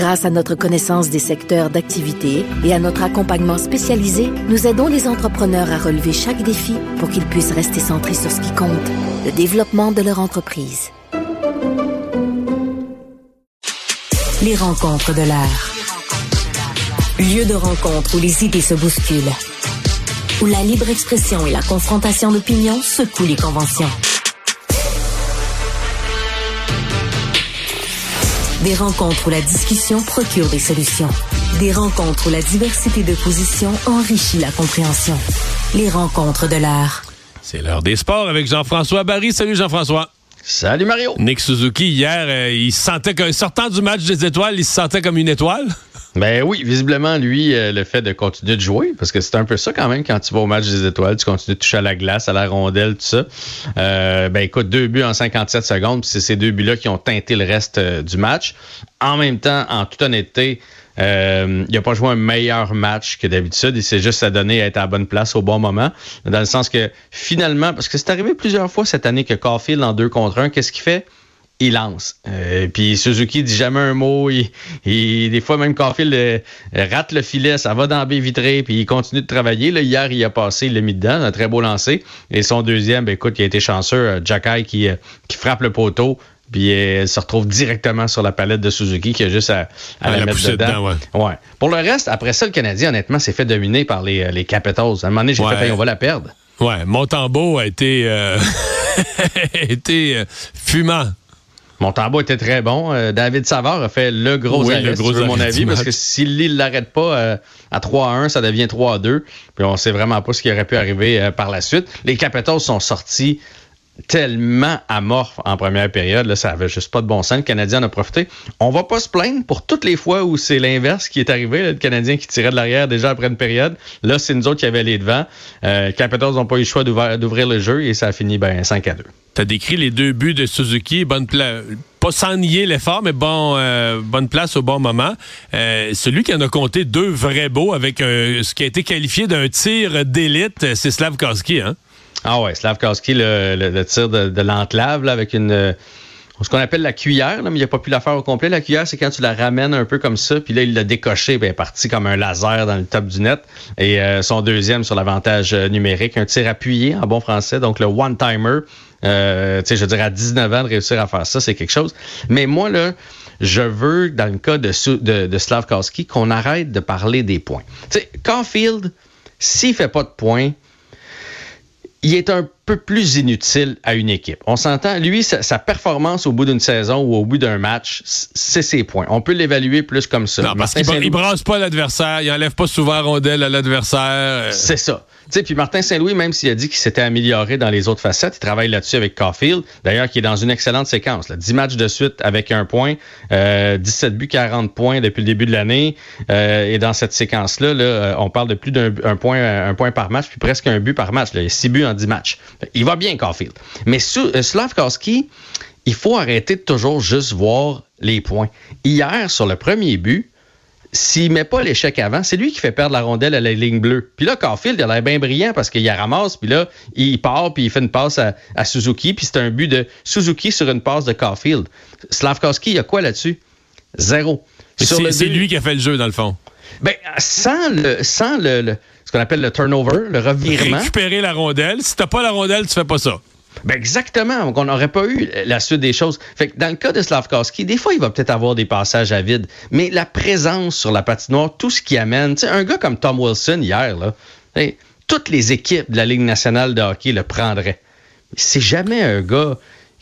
Grâce à notre connaissance des secteurs d'activité et à notre accompagnement spécialisé, nous aidons les entrepreneurs à relever chaque défi pour qu'ils puissent rester centrés sur ce qui compte, le développement de leur entreprise. Les rencontres de l'art. Lieu de rencontre où les idées se bousculent. Où la libre expression et la confrontation d'opinions secouent les conventions. Des rencontres où la discussion procure des solutions. Des rencontres où la diversité de positions enrichit la compréhension. Les rencontres de l'art. C'est l'heure des sports avec Jean-François Barry. Salut Jean-François. Salut Mario. Nick Suzuki, hier, euh, il se sentait qu'en sortant du match des étoiles, il se sentait comme une étoile. Ben oui, visiblement, lui, euh, le fait de continuer de jouer, parce que c'est un peu ça quand même quand tu vas au match des étoiles, tu continues de toucher à la glace, à la rondelle, tout ça. Euh, ben écoute, deux buts en 57 secondes, puis c'est ces deux buts-là qui ont teinté le reste euh, du match. En même temps, en toute honnêteté, il n'a pas joué un meilleur match que d'habitude. Il s'est juste donné à être à la bonne place au bon moment. Dans le sens que finalement, parce que c'est arrivé plusieurs fois cette année que Caulfield en deux contre un, qu'est-ce qu'il fait? Il lance. Euh, puis Suzuki dit jamais un mot. Il, des fois, même Caulfield euh, rate le filet, ça va dans la baie vitrée, puis il continue de travailler. Là, hier, il a passé, il l'a mis dedans, un très beau lancé. Et son deuxième, ben, écoute, il a été chanceux. Euh, Jacky qui, qui frappe le poteau. Puis elle se retrouve directement sur la palette de Suzuki qui a juste à, la mettre dedans. ouais. Pour le reste, après ça, le Canadien, honnêtement, s'est fait dominer par les, les Capitals. À un moment donné, j'ai fait, on va la perdre. Ouais, Montembeau a été, a été fumant mon tambour était très bon. Euh, David Savard a fait le gros arrêt, le mon avis, parce que s'il ne l'arrête pas euh, à 3 1, ça devient 3 2. Puis on sait vraiment pas ce qui aurait pu arriver euh, par la suite. Les Capitals sont sortis tellement amorphes en première période. Là, ça avait juste pas de bon sens. Le Canadien en a profité. On va pas se plaindre pour toutes les fois où c'est l'inverse qui est arrivé. le Canadien qui tirait de l'arrière déjà après une période. Là, c'est nous autres qui avaient les devants. Capitals n'ont pas eu le choix d'ouvrir le jeu et ça a fini ben, 5 à 2. Tu as décrit les deux buts de Suzuki, bonne place. Pas sans nier l'effort, mais bon, euh, bonne place au bon moment. Euh, celui qui en a compté deux vrais beaux avec ce qui a été qualifié d'un tir d'élite, c'est Slavkowski, hein? Ah ouais, Slavkowski, le, tir de, l'enclave avec une ce qu'on appelle la cuillère, mais il n'a pas pu la faire au complet. La cuillère, c'est quand tu la ramènes un peu comme ça, puis là, il l'a décoché, bien, parti comme un laser dans le top du net. Et euh, son deuxième sur l'avantage numérique, un tir appuyé en bon français, donc le one-timer. Euh, tu sais, je veux dire, à 19 ans, de réussir à faire ça, c'est quelque chose. Mais moi, là, je veux, dans le cas de, de, de qu'on arrête de parler des points. Tu sais, Caulfield, s'il fait pas de points, il est un peu plus inutile à une équipe. On s'entend, lui, sa, performance au bout d'une saison ou au bout d'un match, c'est ses points. On peut l'évaluer plus comme ça. Non, parce qu'il ne brasse pas l'adversaire, il enlève pas souvent rondelle à l'adversaire. Euh. C'est ça sais, puis Martin Saint-Louis, même s'il a dit qu'il s'était amélioré dans les autres facettes, il travaille là-dessus avec Caulfield, d'ailleurs, qui est dans une excellente séquence. Là. 10 matchs de suite avec un point, euh, 17 buts, 40 points depuis le début de l'année. Euh, et dans cette séquence-là, là, euh, on parle de plus d'un point, un point par match, puis presque un but par match. Là. Il y a 6 buts en 10 matchs. Il va bien, Caulfield. Mais euh, Slavkowski, il faut arrêter de toujours juste voir les points. Hier, sur le premier but, s'il met pas l'échec avant, c'est lui qui fait perdre la rondelle à la ligne bleue. Puis là, Caulfield, il a l'air bien brillant parce qu'il la ramasse, puis là, il part, puis il fait une passe à, Suzuki, puis c'est un but de Suzuki sur une passe de Caulfield. Slavkowski, il y a quoi là-dessus? Zéro. C'est lui qui a fait le jeu, dans le fond. Ben, sans le, sans le, ce qu'on appelle le turnover, le revirement. Récupérer la rondelle. Si t'as pas la rondelle, tu fais pas ça. Ben exactement. Donc, on n'aurait pas eu la suite des choses. Fait que dans le cas de Slavkowski, des fois, il va peut-être avoir des passages à vide, mais la présence sur la patinoire, tout ce qui amène, tu sais, un gars comme Tom Wilson hier, là, toutes les équipes de la Ligue nationale de hockey le prendraient. C'est jamais un gars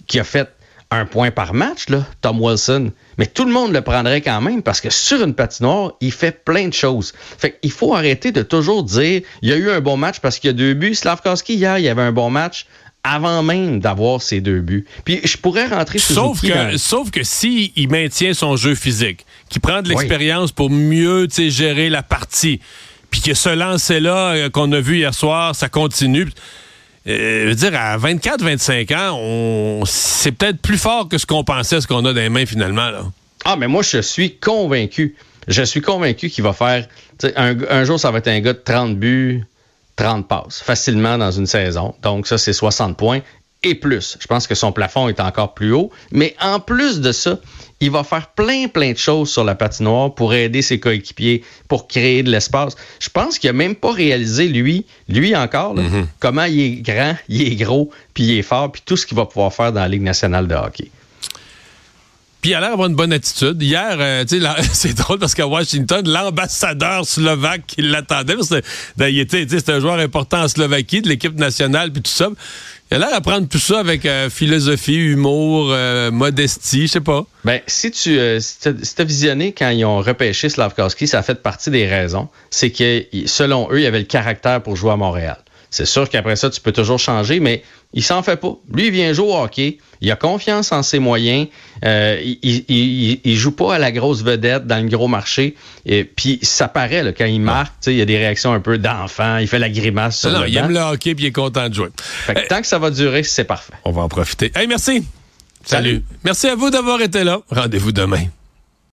qui a fait un point par match, là, Tom Wilson. Mais tout le monde le prendrait quand même parce que sur une patinoire, il fait plein de choses. Fait qu'il faut arrêter de toujours dire il y a eu un bon match parce qu'il y a deux buts. Slavkowski, hier, il y avait un bon match avant même d'avoir ces deux buts. Puis je pourrais rentrer sauf que Sauf que s'il maintient son jeu physique, qu'il prend de l'expérience pour mieux gérer la partie, puis que ce lancer-là euh, qu'on a vu hier soir, ça continue. Euh, je veux dire, à 24-25 ans, on... c'est peut-être plus fort que ce qu'on pensait, ce qu'on a dans les mains finalement. Ah, mais moi, je suis convaincu. Je suis convaincu qu'il va faire. Un, jour, ça va être un gars de 30 buts, 30 passes, facilement dans une saison. Donc, ça, c'est 60 points et plus. Je pense que son plafond est encore plus haut. Mais en plus de ça, il va faire plein, plein de choses sur la patinoire pour aider ses coéquipiers, pour créer de l'espace. Je pense qu'il n'a même pas réalisé, lui, lui encore, mm-hmm. comment il est grand, il est gros, puis il est fort, puis tout ce qu'il va pouvoir faire dans la Ligue nationale de hockey. Puis il a l'air d'avoir une bonne attitude. Hier, euh, c'est drôle parce qu'à Washington, l'ambassadeur slovaque qui l'attendait, ben, c'était un joueur important en Slovaquie, de l'équipe nationale, puis tout ça. Il a l'air à tout ça avec euh, philosophie, humour, euh, modestie, je sais pas. Ben, si tu si as visionné quand ils ont repêché Slavkowski, ça a fait partie des raisons. C'est que, selon eux, il avait le caractère pour jouer à Montréal. C'est sûr qu'après ça, tu peux toujours changer, mais il s'en fait pas. Lui, il vient jouer au hockey. Il a confiance en ses moyens. Euh, il, il, joue pas à la grosse vedette dans le gros marché. Et puis ça paraît là, quand il marque, il y a des réactions un peu d'enfant. Il fait la grimace. Sur il aime le hockey puis il est content de jouer. tant que ça va durer, c'est parfait. On va en profiter. Hey, merci. Salut. Merci à vous d'avoir été là. Rendez-vous demain.